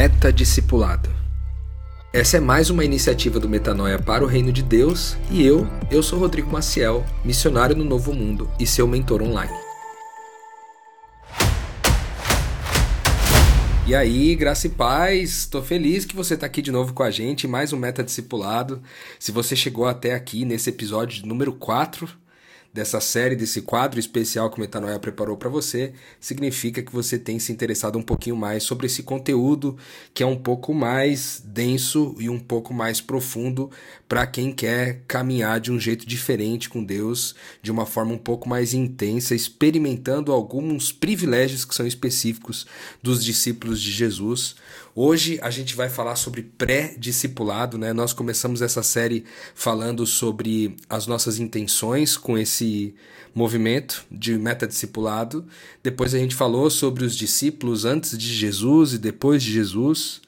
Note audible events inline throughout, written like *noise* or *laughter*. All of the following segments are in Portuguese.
Metadiscipulado. Essa é mais uma iniciativa do Metanoia para o Reino de Deus e eu, eu sou Rodrigo Maciel, missionário no Novo Mundo e seu mentor online. E aí, graça e paz, estou feliz que você está aqui de novo com a gente, mais um Meta Discipulado. Se você chegou até aqui nesse episódio número 4, dessa série, desse quadro especial que o Metanoia preparou para você, significa que você tem se interessado um pouquinho mais sobre esse conteúdo que é um pouco mais denso e um pouco mais profundo para quem quer caminhar de um jeito diferente com Deus, de uma forma um pouco mais intensa, experimentando alguns privilégios que são específicos dos discípulos de Jesus. Hoje a gente vai falar sobre pré-discipulado, né? Nós começamos essa série falando sobre as nossas intenções com esse movimento de metadiscipulado. Depois a gente falou sobre os discípulos antes de Jesus e depois de Jesus.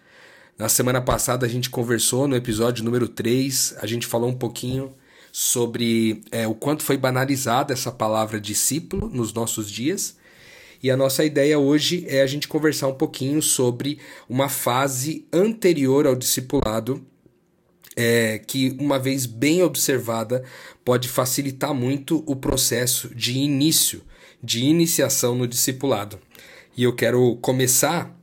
Na semana passada a gente conversou no episódio número 3, a gente falou um pouquinho sobre é, o quanto foi banalizada essa palavra discípulo nos nossos dias. E a nossa ideia hoje é a gente conversar um pouquinho sobre uma fase anterior ao discipulado, é, que, uma vez bem observada, pode facilitar muito o processo de início, de iniciação no discipulado. E eu quero começar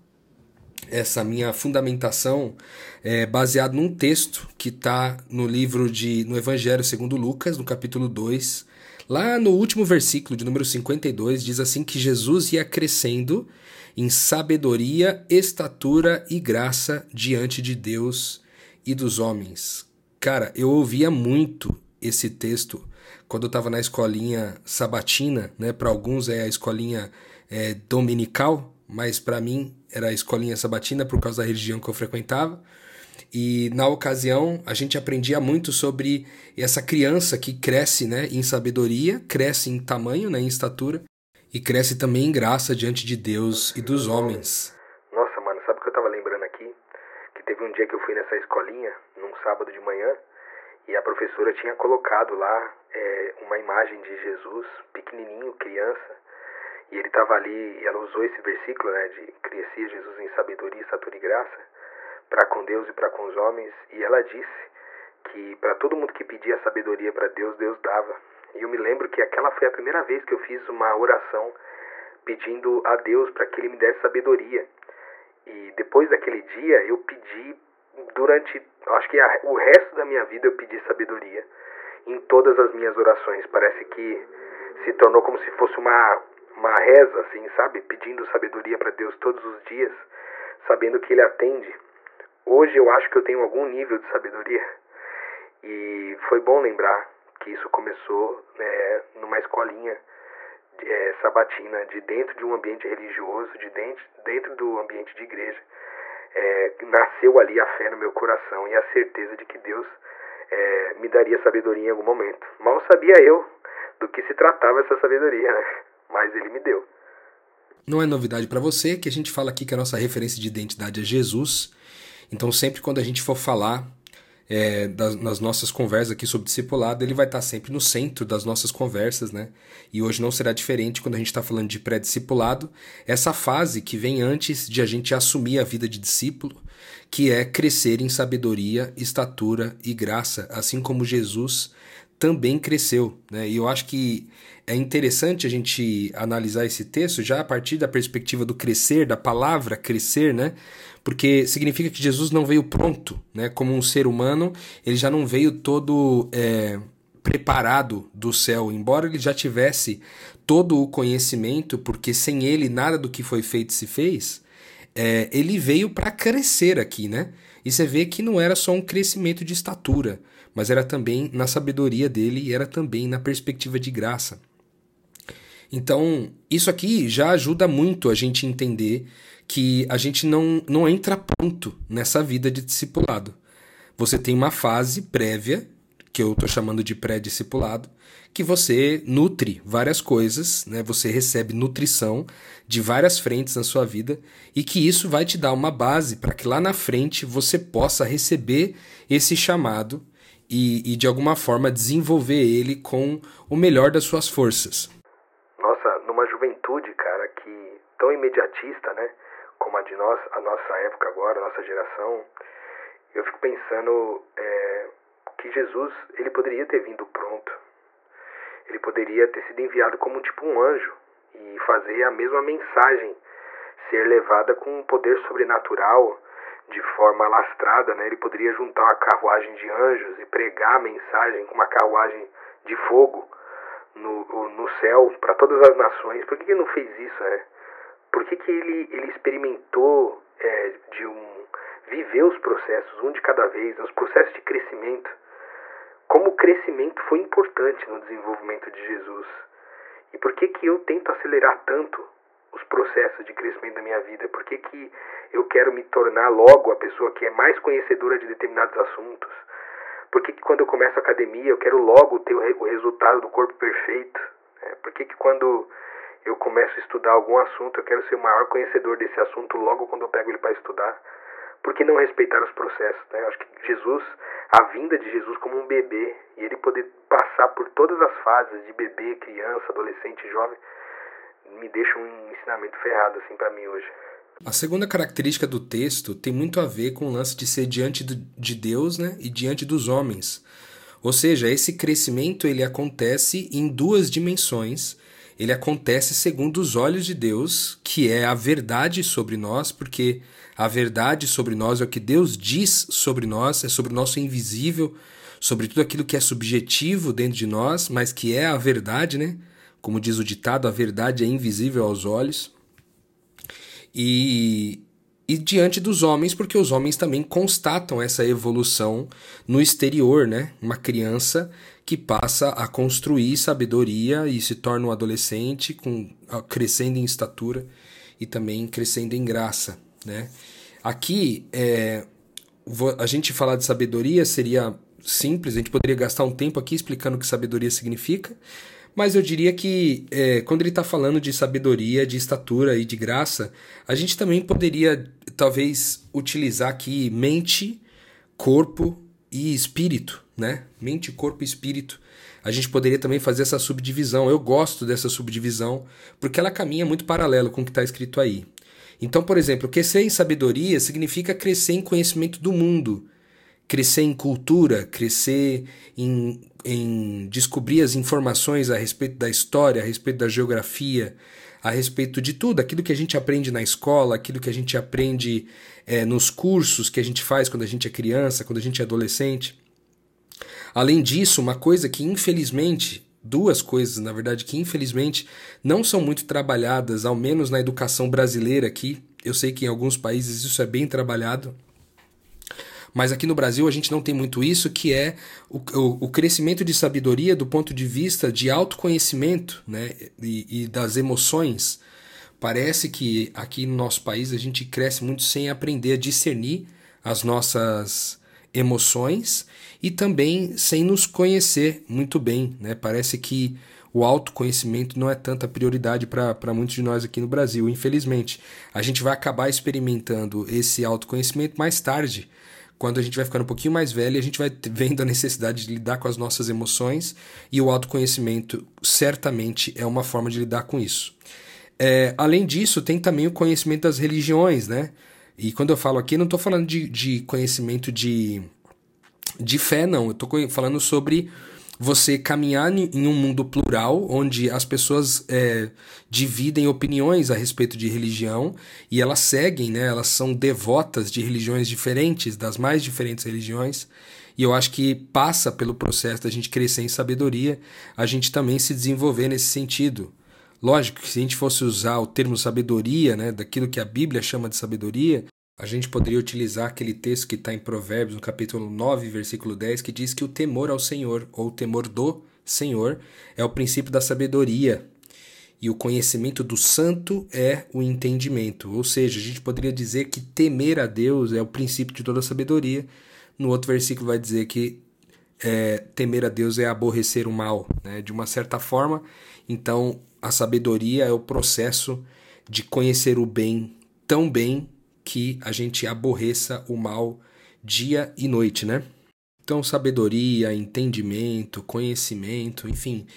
essa minha fundamentação é baseado num texto que está no livro de no Evangelho segundo Lucas, no capítulo 2, Lá no último versículo de número 52 diz assim que Jesus ia crescendo em sabedoria, estatura e graça diante de Deus e dos homens. Cara, eu ouvia muito esse texto quando eu estava na escolinha sabatina, né? Para alguns é a escolinha é, dominical, mas para mim era a escolinha sabatina por causa da religião que eu frequentava. E na ocasião a gente aprendia muito sobre essa criança que cresce né, em sabedoria, cresce em tamanho, né, em estatura, e cresce também em graça diante de Deus e dos homens. Nossa, mano, sabe o que eu tava lembrando aqui? Que teve um dia que eu fui nessa escolinha, num sábado de manhã, e a professora tinha colocado lá é, uma imagem de Jesus, pequenininho, criança, e ele estava ali, ela usou esse versículo, né, de crescia Jesus em sabedoria, estatura e graça, para com Deus e para com os homens, e ela disse que para todo mundo que pedia sabedoria para Deus, Deus dava. E eu me lembro que aquela foi a primeira vez que eu fiz uma oração pedindo a Deus para que ele me desse sabedoria. E depois daquele dia eu pedi durante, acho que a, o resto da minha vida eu pedi sabedoria em todas as minhas orações. Parece que se tornou como se fosse uma uma reza assim, sabe? Pedindo sabedoria para Deus todos os dias, sabendo que ele atende Hoje eu acho que eu tenho algum nível de sabedoria e foi bom lembrar que isso começou né, numa escolinha de, é, sabatina, de dentro de um ambiente religioso, de dentro, dentro do ambiente de igreja. É, nasceu ali a fé no meu coração e a certeza de que Deus é, me daria sabedoria em algum momento. Mal sabia eu do que se tratava essa sabedoria, né? mas Ele me deu. Não é novidade para você que a gente fala aqui que a nossa referência de identidade é Jesus então, sempre quando a gente for falar é, das, nas nossas conversas aqui sobre discipulado, ele vai estar sempre no centro das nossas conversas, né? E hoje não será diferente quando a gente está falando de pré-discipulado, essa fase que vem antes de a gente assumir a vida de discípulo, que é crescer em sabedoria, estatura e graça, assim como Jesus também cresceu, né? E eu acho que é interessante a gente analisar esse texto já a partir da perspectiva do crescer, da palavra crescer, né? Porque significa que Jesus não veio pronto, né? Como um ser humano, ele já não veio todo é, preparado do céu, embora ele já tivesse todo o conhecimento, porque sem ele nada do que foi feito se fez. É, ele veio para crescer aqui, né? E você vê que não era só um crescimento de estatura, mas era também na sabedoria dele e era também na perspectiva de graça. Então, isso aqui já ajuda muito a gente entender que a gente não, não entra pronto nessa vida de discipulado. Você tem uma fase prévia, que eu estou chamando de pré-discipulado, que você nutre várias coisas, né? você recebe nutrição de várias frentes na sua vida e que isso vai te dar uma base para que lá na frente você possa receber esse chamado e, e de alguma forma desenvolver ele com o melhor das suas forças tão imediatista, né? Como a de nós, a nossa época agora, a nossa geração, eu fico pensando é, que Jesus ele poderia ter vindo pronto. Ele poderia ter sido enviado como tipo um anjo e fazer a mesma mensagem ser levada com um poder sobrenatural de forma lastrada, né? Ele poderia juntar uma carruagem de anjos e pregar a mensagem com uma carruagem de fogo no, no céu para todas as nações. Por que ele não fez isso, né? Por que, que ele, ele experimentou é, de um viver os processos, um de cada vez, os processos de crescimento? Como o crescimento foi importante no desenvolvimento de Jesus? E por que que eu tento acelerar tanto os processos de crescimento da minha vida? Por que, que eu quero me tornar logo a pessoa que é mais conhecedora de determinados assuntos? Por que, que quando eu começo a academia eu quero logo ter o, resultado do corpo perfeito? É, por que, que quando eu começo a estudar algum assunto eu quero ser o maior conhecedor desse assunto logo quando eu pego ele para estudar? Por que não respeitar os processos? Né? Eu acho que Jesus, a vinda de Jesus como um bebê, e ele poder passar por todas as fases de bebê, criança, adolescente, jovem, me deixa um ensinamento ferrado assim para mim hoje. A segunda característica do texto tem muito a ver com o lance de ser diante de Deus né, e diante dos homens. Ou seja, esse crescimento ele acontece em duas dimensões. Ele acontece segundo os olhos de Deus, que é a verdade sobre nós, porque a verdade sobre nós é o que Deus diz sobre nós, é sobre o nosso invisível, sobre tudo aquilo que é subjetivo dentro de nós, mas que é a verdade, né? Como diz o ditado, a verdade é invisível aos olhos. E, e diante dos homens, porque os homens também constatam essa evolução no exterior, né? Uma criança que passa a construir sabedoria e se torna um adolescente, com, crescendo em estatura e também crescendo em graça, né? Aqui, é, a gente falar de sabedoria seria simples, a gente poderia gastar um tempo aqui explicando o que sabedoria significa, mas eu diria que é, quando ele está falando de sabedoria, de estatura e de graça, a gente também poderia talvez utilizar aqui mente, corpo e espírito, né? Mente, corpo e espírito. A gente poderia também fazer essa subdivisão. Eu gosto dessa subdivisão porque ela caminha muito paralelo com o que está escrito aí. Então, por exemplo, crescer em sabedoria significa crescer em conhecimento do mundo, crescer em cultura, crescer em, em descobrir as informações a respeito da história, a respeito da geografia, a respeito de tudo, aquilo que a gente aprende na escola, aquilo que a gente aprende é, nos cursos que a gente faz quando a gente é criança, quando a gente é adolescente. Além disso, uma coisa que infelizmente, duas coisas na verdade, que infelizmente não são muito trabalhadas, ao menos na educação brasileira aqui. Eu sei que em alguns países isso é bem trabalhado, mas aqui no Brasil a gente não tem muito isso, que é o, o, o crescimento de sabedoria do ponto de vista de autoconhecimento né, e, e das emoções. Parece que aqui no nosso país a gente cresce muito sem aprender a discernir as nossas emoções e também sem nos conhecer muito bem. Né? Parece que o autoconhecimento não é tanta prioridade para muitos de nós aqui no Brasil, infelizmente. A gente vai acabar experimentando esse autoconhecimento mais tarde, quando a gente vai ficando um pouquinho mais velho, a gente vai vendo a necessidade de lidar com as nossas emoções e o autoconhecimento certamente é uma forma de lidar com isso. É, além disso, tem também o conhecimento das religiões, né? E quando eu falo aqui, não estou falando de, de conhecimento de, de fé, não. Eu estou falando sobre você caminhar em um mundo plural, onde as pessoas é, dividem opiniões a respeito de religião e elas seguem, né, elas são devotas de religiões diferentes, das mais diferentes religiões. E eu acho que passa pelo processo da gente crescer em sabedoria, a gente também se desenvolver nesse sentido. Lógico que se a gente fosse usar o termo sabedoria, né, daquilo que a Bíblia chama de sabedoria, a gente poderia utilizar aquele texto que está em Provérbios, no capítulo 9, versículo 10, que diz que o temor ao Senhor, ou o temor do Senhor, é o princípio da sabedoria. E o conhecimento do santo é o entendimento. Ou seja, a gente poderia dizer que temer a Deus é o princípio de toda a sabedoria. No outro versículo vai dizer que é, temer a Deus é aborrecer o mal. Né? De uma certa forma, então a sabedoria é o processo de conhecer o bem tão bem que a gente aborreça o mal dia e noite, né? Então, sabedoria, entendimento, conhecimento, enfim,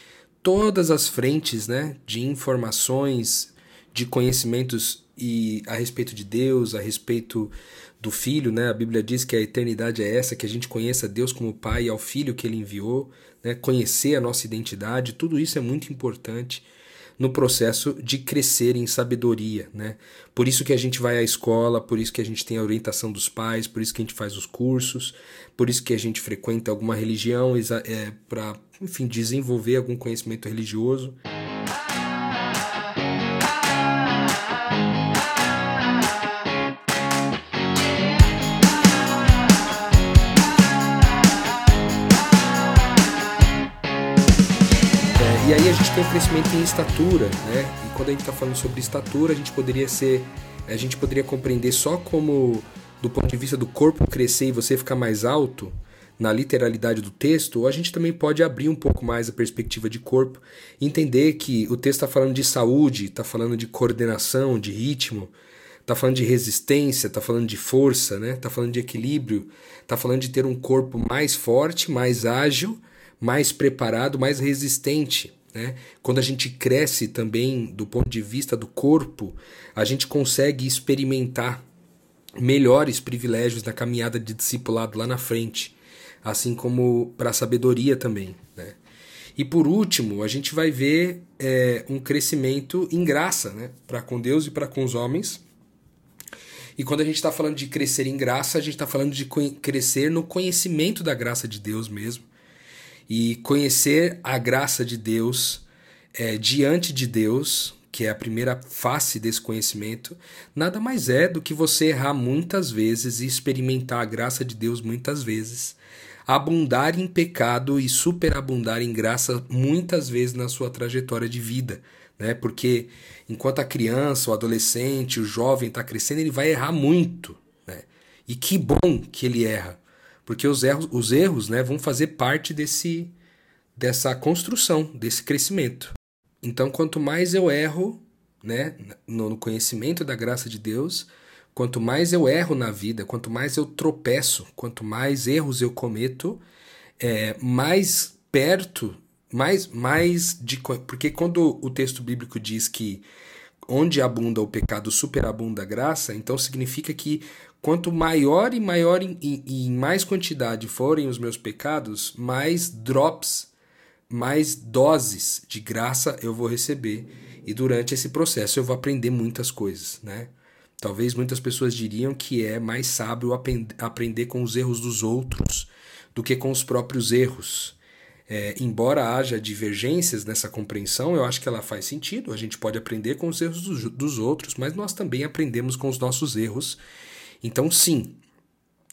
todas as frentes né, de informações, de conhecimentos e a respeito de Deus, a respeito do Filho, né? A Bíblia diz que a eternidade é essa, que a gente conheça Deus como Pai e ao Filho que Ele enviou, né? Conhecer a nossa identidade, tudo isso é muito importante no processo de crescer em sabedoria, né? Por isso que a gente vai à escola, por isso que a gente tem a orientação dos pais, por isso que a gente faz os cursos, por isso que a gente frequenta alguma religião é, para, enfim, desenvolver algum conhecimento religioso. Gente tem um crescimento em estatura, né? E quando a gente está falando sobre estatura, a gente poderia ser, a gente poderia compreender só como do ponto de vista do corpo crescer e você ficar mais alto, na literalidade do texto, ou a gente também pode abrir um pouco mais a perspectiva de corpo, entender que o texto está falando de saúde, está falando de coordenação, de ritmo, está falando de resistência, está falando de força, né? Está falando de equilíbrio, está falando de ter um corpo mais forte, mais ágil, mais preparado, mais resistente. Né? Quando a gente cresce também do ponto de vista do corpo, a gente consegue experimentar melhores privilégios na caminhada de discipulado lá na frente, assim como para a sabedoria também. Né? E por último, a gente vai ver é, um crescimento em graça né? para com Deus e para com os homens. E quando a gente está falando de crescer em graça, a gente está falando de crescer no conhecimento da graça de Deus mesmo e conhecer a graça de Deus é, diante de Deus, que é a primeira face desse conhecimento, nada mais é do que você errar muitas vezes e experimentar a graça de Deus muitas vezes, abundar em pecado e superabundar em graça muitas vezes na sua trajetória de vida. Né? Porque enquanto a criança, o adolescente, o jovem está crescendo, ele vai errar muito. Né? E que bom que ele erra, porque os erros, os erros né, vão fazer parte desse, dessa construção, desse crescimento. Então, quanto mais eu erro né, no conhecimento da graça de Deus, quanto mais eu erro na vida, quanto mais eu tropeço, quanto mais erros eu cometo, é, mais perto, mais, mais de. Porque quando o texto bíblico diz que onde abunda o pecado, superabunda a graça, então significa que Quanto maior e maior e, em mais quantidade forem os meus pecados, mais drops, mais doses de graça eu vou receber. E durante esse processo eu vou aprender muitas coisas, né? Talvez muitas pessoas diriam que é mais sábio aprender com os erros dos outros do que com os próprios erros. É, embora haja divergências nessa compreensão, eu acho que ela faz sentido. A gente pode aprender com os erros dos outros, mas nós também aprendemos com os nossos erros então, sim,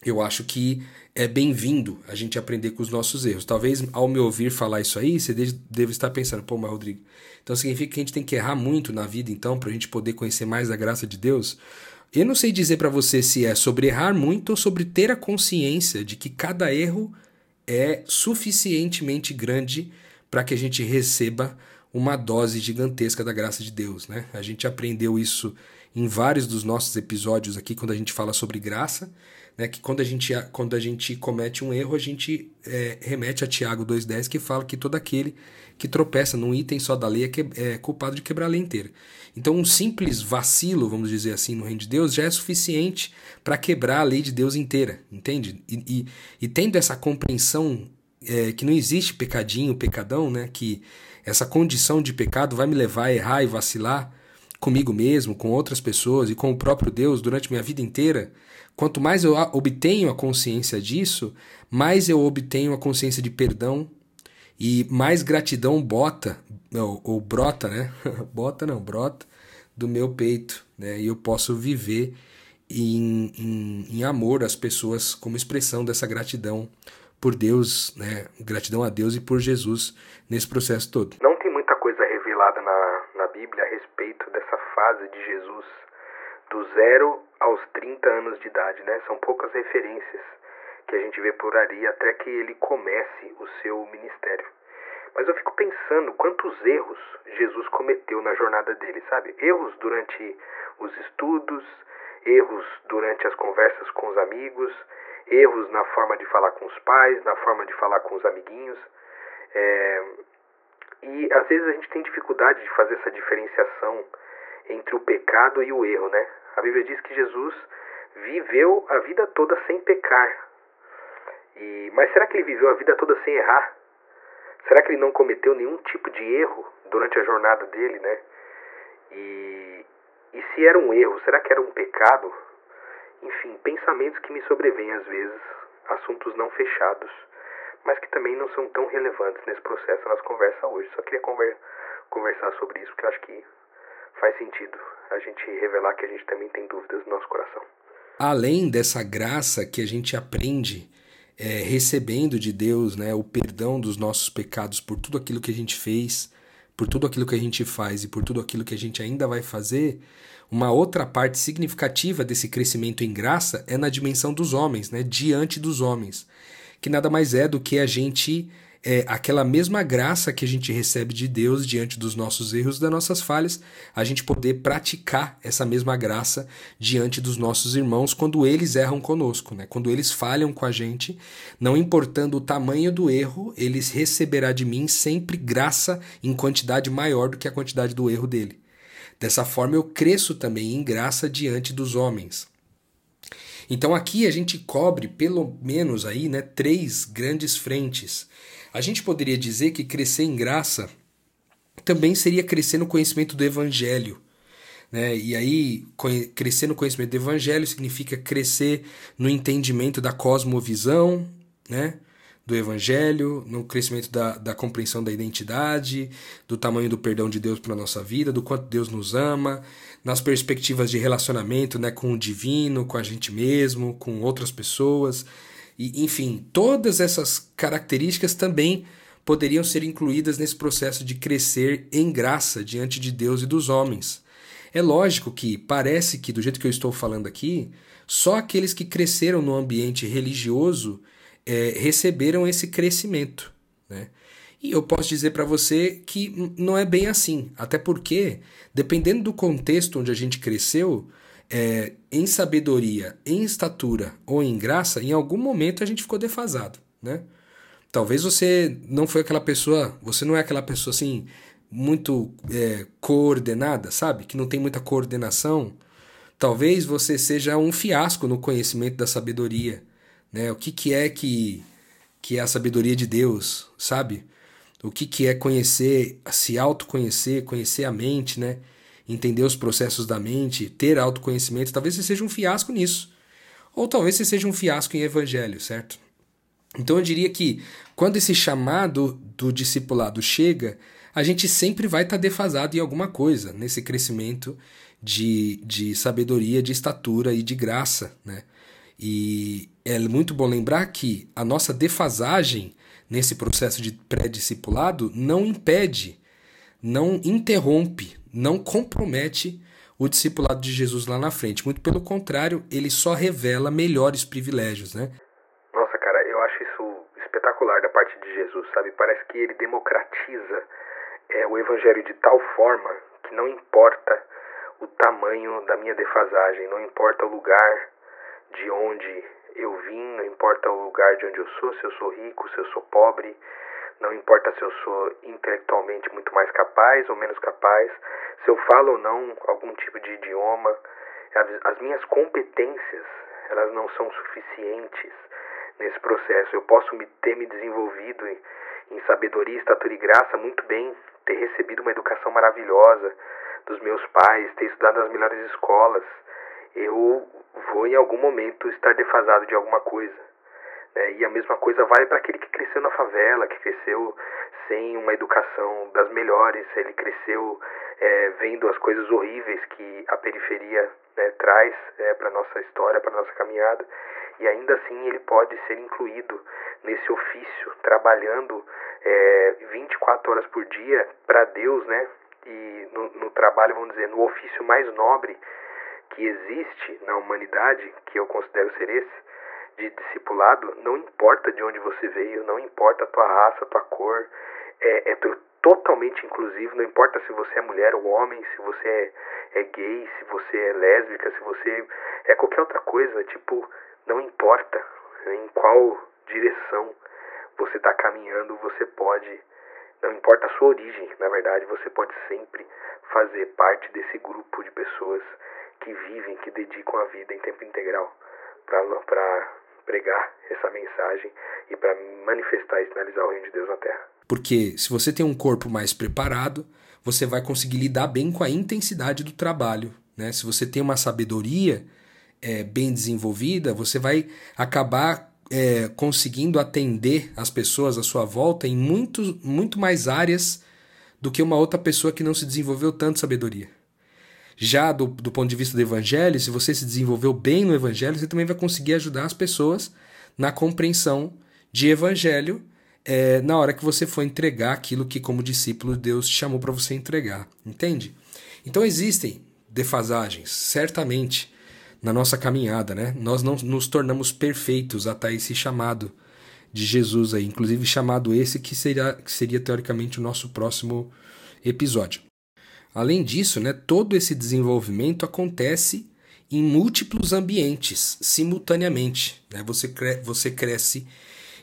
eu acho que é bem-vindo a gente aprender com os nossos erros. Talvez ao me ouvir falar isso aí, você deve estar pensando, pô, mas Rodrigo, então significa que a gente tem que errar muito na vida, então, para a gente poder conhecer mais a graça de Deus? Eu não sei dizer para você se é sobre errar muito ou sobre ter a consciência de que cada erro é suficientemente grande para que a gente receba uma dose gigantesca da graça de Deus, né? A gente aprendeu isso em vários dos nossos episódios aqui, quando a gente fala sobre graça, né, que quando a gente, quando a gente comete um erro, a gente é, remete a Tiago 2,10, que fala que todo aquele que tropeça num item só da lei é, que, é culpado de quebrar a lei inteira. Então, um simples vacilo, vamos dizer assim, no reino de Deus, já é suficiente para quebrar a lei de Deus inteira, entende? E, e, e tendo essa compreensão é, que não existe pecadinho, pecadão, né, que essa condição de pecado vai me levar a errar e vacilar, comigo mesmo, com outras pessoas e com o próprio Deus durante minha vida inteira, quanto mais eu obtenho a consciência disso, mais eu obtenho a consciência de perdão e mais gratidão bota, ou, ou brota, né? *laughs* bota não, brota do meu peito, né? E eu posso viver em, em, em amor às pessoas como expressão dessa gratidão por Deus, né? Gratidão a Deus e por Jesus nesse processo todo. Não tem muita coisa revelada na, na Bíblia a respeito dessa fase de Jesus do zero aos 30 anos de idade, né? São poucas referências que a gente vê por ali até que ele comece o seu ministério. Mas eu fico pensando quantos erros Jesus cometeu na jornada dele, sabe? Erros durante os estudos, erros durante as conversas com os amigos, erros na forma de falar com os pais, na forma de falar com os amiguinhos. É... E às vezes a gente tem dificuldade de fazer essa diferenciação entre o pecado e o erro, né? A Bíblia diz que Jesus viveu a vida toda sem pecar. E, mas será que ele viveu a vida toda sem errar? Será que ele não cometeu nenhum tipo de erro durante a jornada dele, né? E, e se era um erro, será que era um pecado? Enfim, pensamentos que me sobrevêm às vezes, assuntos não fechados, mas que também não são tão relevantes nesse processo, nas conversas hoje. Só queria conver conversar sobre isso, porque eu acho que faz sentido a gente revelar que a gente também tem dúvidas no nosso coração. Além dessa graça que a gente aprende é, recebendo de Deus né, o perdão dos nossos pecados por tudo aquilo que a gente fez, por tudo aquilo que a gente faz e por tudo aquilo que a gente ainda vai fazer, uma outra parte significativa desse crescimento em graça é na dimensão dos homens, né, diante dos homens, que nada mais é do que a gente é, aquela mesma graça que a gente recebe de Deus diante dos nossos erros, das nossas falhas, a gente poder praticar essa mesma graça diante dos nossos irmãos quando eles erram conosco, né? quando eles falham com a gente, não importando o tamanho do erro, eles receberá de mim sempre graça em quantidade maior do que a quantidade do erro dele. Dessa forma eu cresço também em graça diante dos homens. Então aqui a gente cobre pelo menos aí, né, três grandes frentes a gente poderia dizer que crescer em graça também seria crescer no conhecimento do Evangelho. Né? E aí, crescer no conhecimento do Evangelho significa crescer no entendimento da cosmovisão, né? Do Evangelho, no crescimento da, da compreensão da identidade, do tamanho do perdão de Deus para nossa vida, do quanto Deus nos ama, nas perspectivas de relacionamento né, com o divino, com a gente mesmo, com outras pessoas. E, enfim, todas essas características também poderiam ser incluídas nesse processo de crescer em graça diante de Deus e dos homens. É lógico que parece que, do jeito que eu estou falando aqui, só aqueles que cresceram no ambiente religioso é, receberam esse crescimento. Né? E eu posso dizer para você que não é bem assim, até porque, dependendo do contexto onde a gente cresceu, é, em sabedoria, em estatura ou em graça, em algum momento a gente ficou defasado, né? Talvez você não foi aquela pessoa, você não é aquela pessoa assim muito é, coordenada, sabe? Que não tem muita coordenação. Talvez você seja um fiasco no conhecimento da sabedoria, né? O que, que é que, que é a sabedoria de Deus, sabe? O que, que é conhecer, se autoconhecer, conhecer a mente, né? entender os processos da mente, ter autoconhecimento, talvez você seja um fiasco nisso. Ou talvez você seja um fiasco em evangelho, certo? Então eu diria que quando esse chamado do discipulado chega, a gente sempre vai estar tá defasado em alguma coisa, nesse crescimento de, de sabedoria, de estatura e de graça. Né? E é muito bom lembrar que a nossa defasagem nesse processo de pré-discipulado não impede, não interrompe não compromete o discipulado de Jesus lá na frente. Muito pelo contrário, ele só revela melhores privilégios, né? Nossa, cara, eu acho isso espetacular da parte de Jesus, sabe? Parece que ele democratiza é, o evangelho de tal forma que não importa o tamanho da minha defasagem, não importa o lugar de onde eu vim, não importa o lugar de onde eu sou, se eu sou rico, se eu sou pobre, não importa se eu sou intelectualmente muito mais capaz ou menos capaz, se eu falo ou não algum tipo de idioma, as minhas competências, elas não são suficientes nesse processo. Eu posso me ter me desenvolvido em, em sabedoria, estatura e graça muito bem, ter recebido uma educação maravilhosa dos meus pais, ter estudado nas melhores escolas. Eu vou em algum momento estar defasado de alguma coisa. É, e a mesma coisa vale para aquele que cresceu na favela, que cresceu sem uma educação das melhores, ele cresceu é, vendo as coisas horríveis que a periferia né, traz é, para nossa história, para nossa caminhada, e ainda assim ele pode ser incluído nesse ofício, trabalhando é, 24 horas por dia para Deus, né? E no, no trabalho, vamos dizer, no ofício mais nobre que existe na humanidade, que eu considero ser esse, de discipulado, não importa de onde você veio, não importa a tua raça, a tua cor, é, é totalmente inclusivo, não importa se você é mulher ou homem, se você é, é gay, se você é lésbica, se você é qualquer outra coisa, tipo, não importa em qual direção você está caminhando, você pode não importa a sua origem, na verdade, você pode sempre fazer parte desse grupo de pessoas que vivem, que dedicam a vida em tempo integral para pregar essa mensagem e para manifestar e sinalizar o reino de Deus na terra. Porque se você tem um corpo mais preparado, você vai conseguir lidar bem com a intensidade do trabalho. Né? Se você tem uma sabedoria é, bem desenvolvida, você vai acabar é, conseguindo atender as pessoas à sua volta em muito, muito mais áreas do que uma outra pessoa que não se desenvolveu tanto sabedoria. Já do, do ponto de vista do evangelho, se você se desenvolveu bem no evangelho, você também vai conseguir ajudar as pessoas na compreensão de evangelho é, na hora que você for entregar aquilo que, como discípulo, Deus te chamou para você entregar. Entende? Então existem defasagens, certamente na nossa caminhada, né? Nós não nos tornamos perfeitos até esse chamado de Jesus aí, inclusive chamado esse que seria, que seria teoricamente o nosso próximo episódio. Além disso, né, todo esse desenvolvimento acontece em múltiplos ambientes, simultaneamente. Né? Você, cre você cresce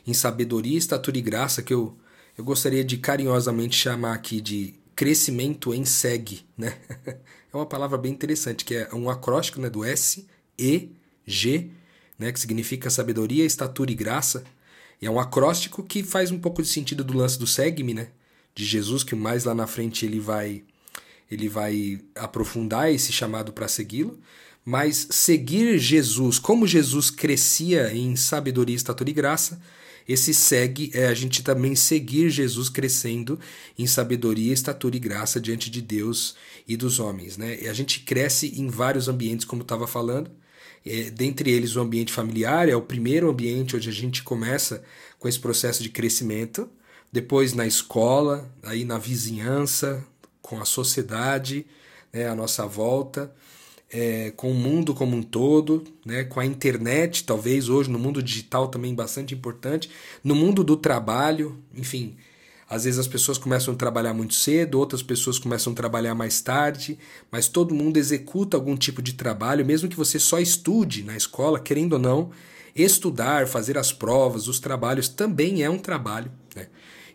em sabedoria, estatura e graça, que eu, eu gostaria de carinhosamente chamar aqui de crescimento em SEG. Né? *laughs* É uma palavra bem interessante, que é um acróstico né, do S, E, G, né, que significa sabedoria, estatura e graça. E é um acróstico que faz um pouco de sentido do lance do segue-me, né? De Jesus, que mais lá na frente ele vai ele vai aprofundar esse chamado para segui-lo. Mas seguir Jesus, como Jesus crescia em sabedoria, estatura e graça, esse segue é a gente também seguir Jesus crescendo em sabedoria, estatura e graça diante de Deus e dos homens. Né? E a gente cresce em vários ambientes, como estava falando. É, dentre eles, o ambiente familiar é o primeiro ambiente onde a gente começa com esse processo de crescimento. Depois na escola, aí na vizinhança, com a sociedade, né, à nossa volta é, com o mundo como um todo, né, com a internet, talvez hoje no mundo digital também bastante importante, no mundo do trabalho, enfim. Às vezes as pessoas começam a trabalhar muito cedo, outras pessoas começam a trabalhar mais tarde, mas todo mundo executa algum tipo de trabalho, mesmo que você só estude na escola, querendo ou não, estudar, fazer as provas, os trabalhos também é um trabalho.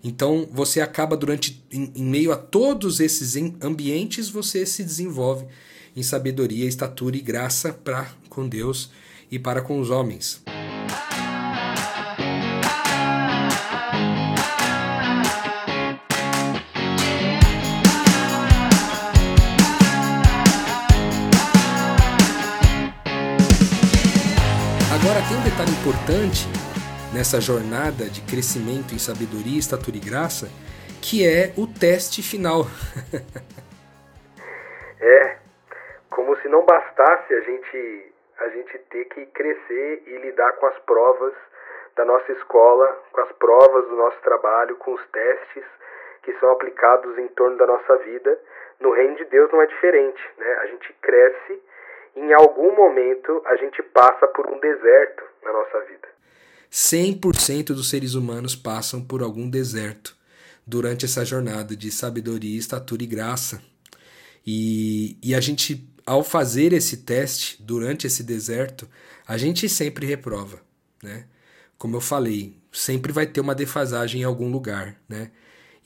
Então você acaba durante, em, em meio a todos esses ambientes, você se desenvolve em sabedoria, estatura e graça para com Deus e para com os homens. Agora tem um detalhe importante nessa jornada de crescimento em sabedoria, estatura e graça, que é o teste final. *laughs* é, como se não bastasse a gente a gente ter que crescer e lidar com as provas da nossa escola, com as provas do nosso trabalho, com os testes que são aplicados em torno da nossa vida. No reino de Deus não é diferente, né? A gente cresce e em algum momento a gente passa por um deserto na nossa vida. 100% dos seres humanos passam por algum deserto durante essa jornada de sabedoria, estatura e graça. E, e a gente ao fazer esse teste durante esse deserto, a gente sempre reprova, né? Como eu falei, sempre vai ter uma defasagem em algum lugar, né?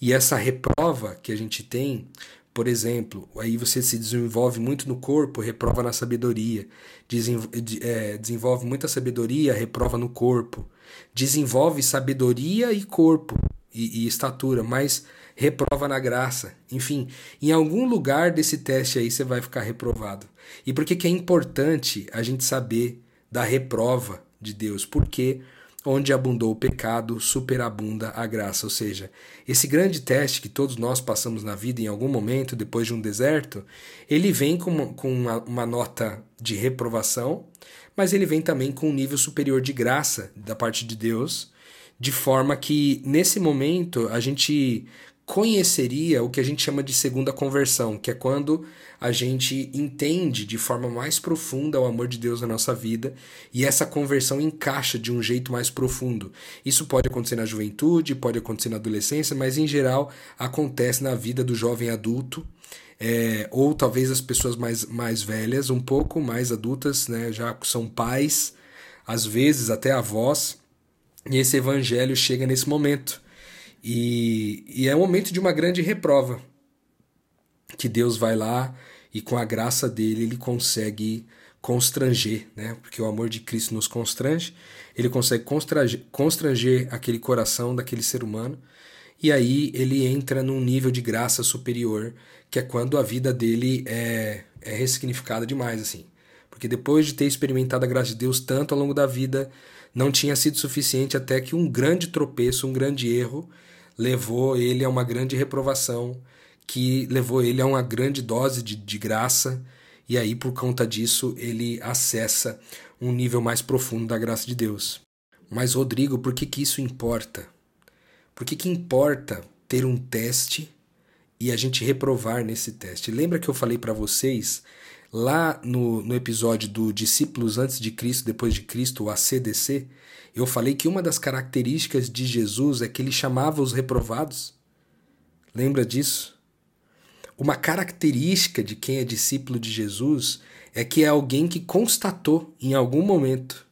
E essa reprova que a gente tem, por exemplo, aí você se desenvolve muito no corpo, reprova na sabedoria, desenvolve, é, desenvolve muita sabedoria, reprova no corpo, desenvolve sabedoria e corpo e, e estatura, mas reprova na graça. Enfim, em algum lugar desse teste aí você vai ficar reprovado. E por que, que é importante a gente saber da reprova de Deus? Porque onde abundou o pecado, superabunda a graça. Ou seja, esse grande teste que todos nós passamos na vida em algum momento, depois de um deserto, ele vem com uma, com uma, uma nota de reprovação, mas ele vem também com um nível superior de graça da parte de Deus, de forma que nesse momento a gente conheceria o que a gente chama de segunda conversão, que é quando a gente entende de forma mais profunda o amor de Deus na nossa vida e essa conversão encaixa de um jeito mais profundo. Isso pode acontecer na juventude, pode acontecer na adolescência, mas em geral acontece na vida do jovem adulto. É, ou talvez as pessoas mais, mais velhas, um pouco mais adultas, né, já são pais, às vezes até avós, e esse evangelho chega nesse momento E, e é um momento de uma grande reprova. Que Deus vai lá e com a graça dele ele consegue constranger, né? Porque o amor de Cristo nos constrange, ele consegue constranger, constranger aquele coração daquele ser humano, e aí ele entra num nível de graça superior, que é quando a vida dele é, é ressignificada demais, assim. Porque depois de ter experimentado a graça de Deus tanto ao longo da vida, não tinha sido suficiente até que um grande tropeço, um grande erro, levou ele a uma grande reprovação, que levou ele a uma grande dose de, de graça e aí por conta disso ele acessa um nível mais profundo da graça de Deus. Mas Rodrigo, por que que isso importa? Por que que importa ter um teste e a gente reprovar nesse teste? Lembra que eu falei para vocês lá no, no episódio do Discípulos antes de Cristo, depois de Cristo, o ACDC, eu falei que uma das características de Jesus é que ele chamava os reprovados. Lembra disso? Uma característica de quem é discípulo de Jesus é que é alguém que constatou em algum momento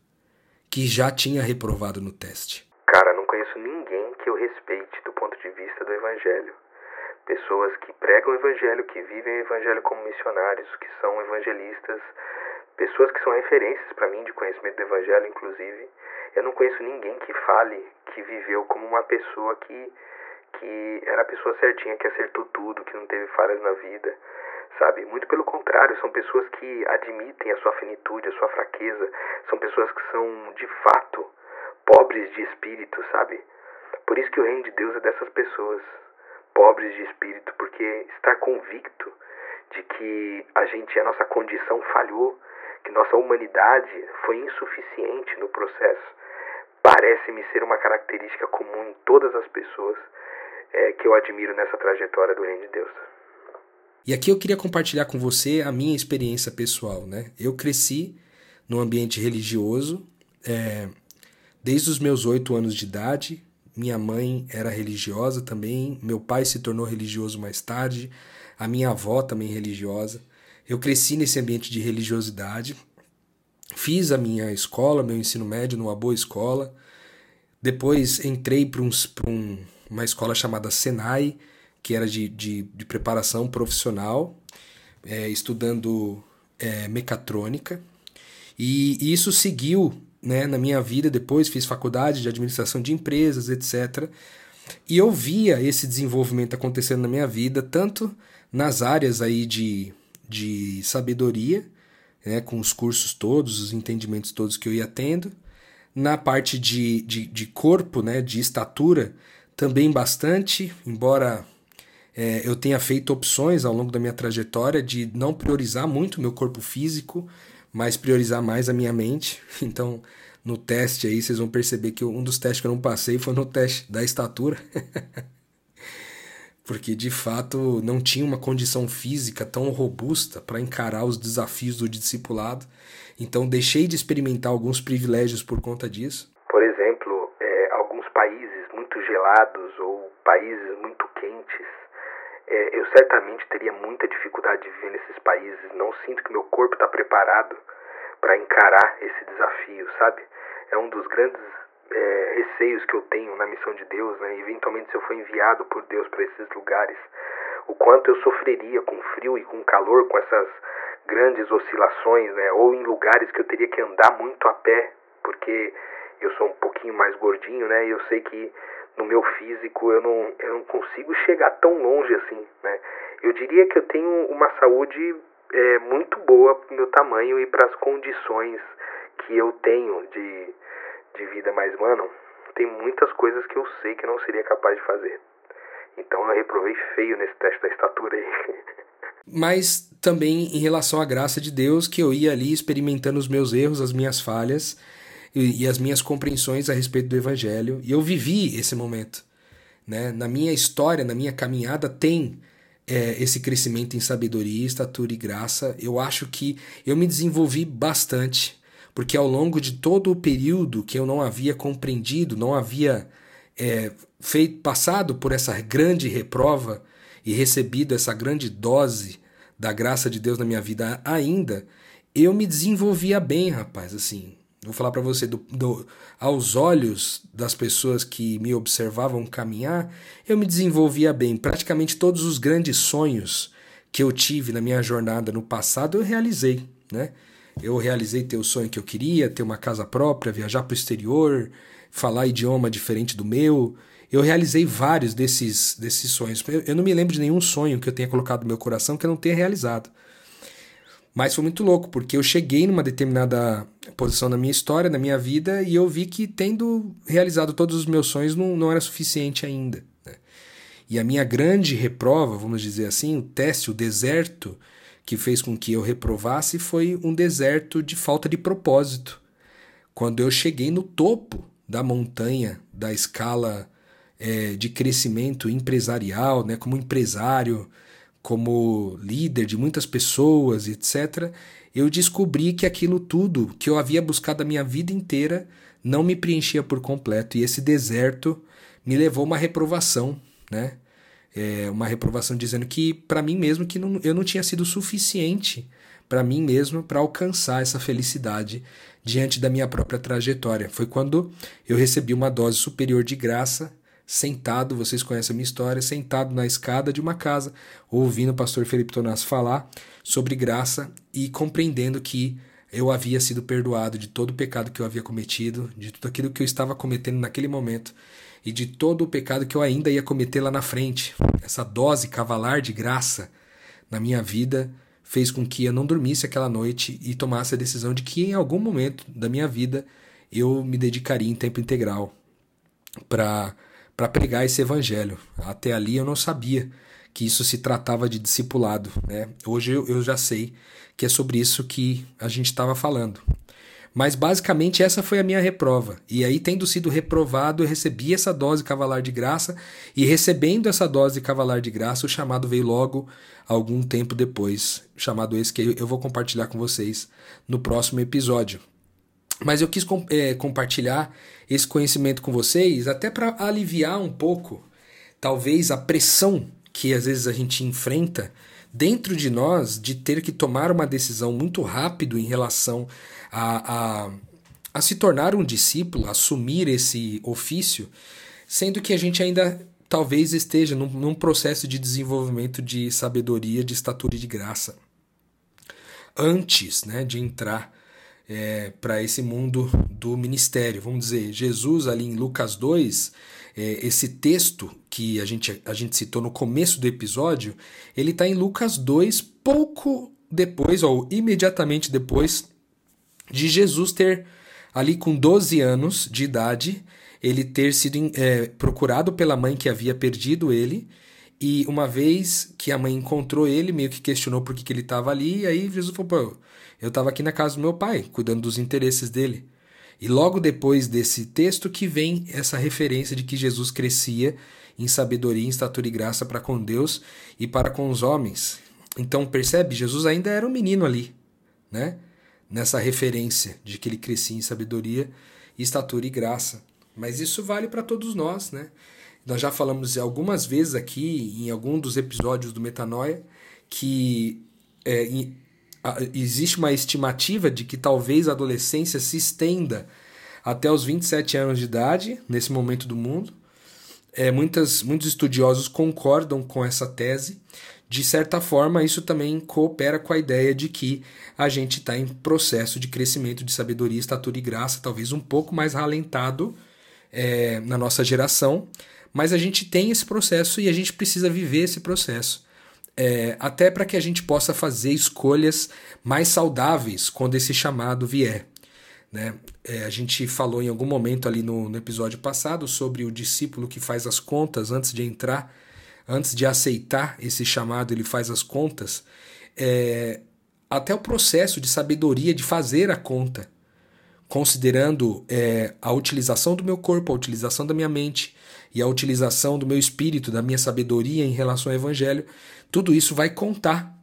que já tinha reprovado no teste. Cara, não conheço ninguém que eu respeite do ponto de vista do evangelho. Pessoas que pregam o evangelho, que vivem o evangelho como missionários, que são evangelistas, pessoas que são referências para mim de conhecimento do evangelho, inclusive. Eu não conheço ninguém que fale que viveu como uma pessoa que que era a pessoa certinha, que acertou tudo, que não teve falhas na vida, sabe? Muito pelo contrário, são pessoas que admitem a sua finitude, a sua fraqueza, são pessoas que são, de fato, pobres de espírito, sabe? Por isso que o reino de Deus é dessas pessoas, pobres de espírito, porque estar convicto de que a gente, a nossa condição falhou, que nossa humanidade foi insuficiente no processo, parece-me ser uma característica comum em todas as pessoas é, que eu admiro nessa trajetória do Reino de Deus. E aqui eu queria compartilhar com você a minha experiência pessoal. Né? Eu cresci num ambiente religioso é, desde os meus oito anos de idade. Minha mãe era religiosa também, meu pai se tornou religioso mais tarde, a minha avó também religiosa. Eu cresci nesse ambiente de religiosidade, fiz a minha escola, meu ensino médio numa boa escola. Depois entrei para um, um, uma escola chamada Senai, que era de, de, de preparação profissional, é, estudando é, mecatrônica. E, e isso seguiu né, na minha vida depois, fiz faculdade de administração de empresas, etc. E eu via esse desenvolvimento acontecendo na minha vida, tanto nas áreas aí de, de sabedoria, né, com os cursos todos, os entendimentos todos que eu ia tendo, na parte de, de, de corpo, né, de estatura, também bastante, embora é, eu tenha feito opções ao longo da minha trajetória de não priorizar muito meu corpo físico, mas priorizar mais a minha mente. *laughs* Então, no teste aí, vocês vão perceber que um dos testes que eu não passei foi no teste da estatura. *laughs* Porque de fato não tinha uma condição física tão robusta para encarar os desafios do discipulado. Então deixei de experimentar alguns privilégios por conta disso gelados ou países muito quentes, é, eu certamente teria muita dificuldade de viver nesses países. Não sinto que meu corpo está preparado para encarar esse desafio, sabe? É um dos grandes é, receios que eu tenho na missão de Deus, né? Eventualmente, se eu for enviado por Deus para esses lugares, o quanto eu sofreria com frio e com calor, com essas grandes oscilações, né? Ou em lugares que eu teria que andar muito a pé, porque eu sou um pouquinho mais gordinho, né? E eu sei que no meu físico eu não, eu não consigo chegar tão longe assim, né? Eu diria que eu tenho uma saúde é, muito boa para o meu tamanho e para as condições que eu tenho de, de vida, mas, mano, tem muitas coisas que eu sei que eu não seria capaz de fazer. Então eu reprovei feio nesse teste da estatura aí. *laughs* Mas também em relação à graça de Deus, que eu ia ali experimentando os meus erros, as minhas falhas, e, e as minhas compreensões a respeito do Evangelho. E eu vivi esse momento. Né? Na minha história, na minha caminhada, tem é, esse crescimento em sabedoria, estatura e graça. Eu acho que eu me desenvolvi bastante, porque ao longo de todo o período que eu não havia compreendido, não havia é, feito, passado por essa grande reprova e recebido essa grande dose da graça de Deus na minha vida ainda, eu me desenvolvia bem, rapaz, assim. Vou falar para você, do, do, aos olhos das pessoas que me observavam caminhar, eu me desenvolvia bem. Praticamente todos os grandes sonhos que eu tive na minha jornada no passado, eu realizei, né? Eu realizei ter o sonho que eu queria, ter uma casa própria, viajar para o exterior, falar idioma diferente do meu. Eu realizei vários desses, desses sonhos. Eu, eu não me lembro de nenhum sonho que eu tenha colocado no meu coração que eu não tenha realizado. Mas foi muito louco, porque eu cheguei numa determinada posição na minha história, na minha vida, e eu vi que tendo realizado todos os meus sonhos não, não era suficiente ainda. Né? E a minha grande reprova, vamos dizer assim, o teste, o deserto que fez com que eu reprovasse foi um deserto de falta de propósito. Quando eu cheguei no topo da montanha da escala é, de crescimento empresarial, né, como empresário, como líder de muitas pessoas, etc., eu descobri que aquilo tudo que eu havia buscado a minha vida inteira não me preenchia por completo. E esse deserto me levou uma reprovação, né? É uma reprovação dizendo que para mim mesmo que não, eu não tinha sido suficiente para mim mesmo para alcançar essa felicidade diante da minha própria trajetória. Foi quando eu recebi uma dose superior de graça sentado, vocês conhecem a minha história, sentado na escada de uma casa, ouvindo o pastor Felipe Tonas falar sobre graça e compreendendo que eu havia sido perdoado de todo o pecado que eu havia cometido, de tudo aquilo que eu estava cometendo naquele momento e de todo o pecado que eu ainda ia cometer lá na frente. Essa dose cavalar de graça na minha vida fez com que eu não dormisse aquela noite e tomasse a decisão de que em algum momento da minha vida eu me dedicaria em tempo integral para para pregar esse evangelho. Até ali eu não sabia que isso se tratava de discipulado. Né? Hoje eu já sei que é sobre isso que a gente estava falando. Mas basicamente essa foi a minha reprova. E aí, tendo sido reprovado, eu recebi essa dose cavalar de graça, e recebendo essa dose cavalar de graça, o chamado veio logo algum tempo depois. Chamado esse que eu vou compartilhar com vocês no próximo episódio. Mas eu quis é, compartilhar esse conhecimento com vocês até para aliviar um pouco, talvez, a pressão que às vezes a gente enfrenta dentro de nós de ter que tomar uma decisão muito rápido em relação a, a, a se tornar um discípulo, assumir esse ofício, sendo que a gente ainda talvez esteja num, num processo de desenvolvimento de sabedoria, de estatura e de graça. Antes né, de entrar é, para esse mundo do ministério. Vamos dizer, Jesus ali em Lucas 2, é, esse texto que a gente, a gente citou no começo do episódio, ele está em Lucas 2, pouco depois, ou imediatamente depois, de Jesus ter, ali com 12 anos de idade, ele ter sido é, procurado pela mãe que havia perdido ele. E uma vez que a mãe encontrou ele, meio que questionou por que, que ele estava ali, e aí Jesus falou: Pô, eu estava aqui na casa do meu pai, cuidando dos interesses dele. E logo depois desse texto que vem essa referência de que Jesus crescia em sabedoria, em estatura e graça para com Deus e para com os homens. Então percebe, Jesus ainda era um menino ali, né? Nessa referência de que ele crescia em sabedoria, estatura e graça. Mas isso vale para todos nós, né? Nós já falamos algumas vezes aqui, em algum dos episódios do Metanoia, que é, existe uma estimativa de que talvez a adolescência se estenda até os 27 anos de idade, nesse momento do mundo. É, muitas, muitos estudiosos concordam com essa tese. De certa forma, isso também coopera com a ideia de que a gente está em processo de crescimento de sabedoria, estatura e graça, talvez um pouco mais ralentado é, na nossa geração, mas a gente tem esse processo e a gente precisa viver esse processo é, até para que a gente possa fazer escolhas mais saudáveis quando esse chamado vier. Né? É, a gente falou em algum momento ali no, no episódio passado sobre o discípulo que faz as contas antes de entrar, antes de aceitar esse chamado, ele faz as contas. É, até o processo de sabedoria de fazer a conta, considerando é, a utilização do meu corpo, a utilização da minha mente e a utilização do meu espírito, da minha sabedoria em relação ao evangelho, tudo isso vai contar,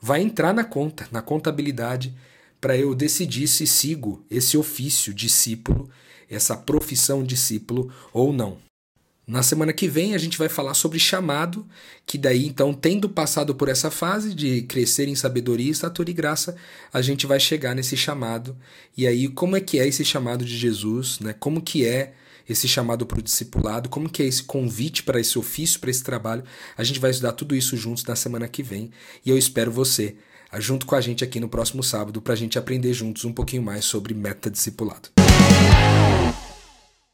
vai entrar na conta, na contabilidade, para eu decidir se sigo esse ofício discípulo, essa profissão discípulo ou não. Na semana que vem a gente vai falar sobre chamado, que daí então, tendo passado por essa fase de crescer em sabedoria, estatura e graça, a gente vai chegar nesse chamado. E aí, como é que é esse chamado de Jesus, né? Como que é esse chamado para o discipulado, como que é esse convite para esse ofício, para esse trabalho. A gente vai estudar tudo isso juntos na semana que vem e eu espero você ah, junto com a gente aqui no próximo sábado para a gente aprender juntos um pouquinho mais sobre meta discipulado.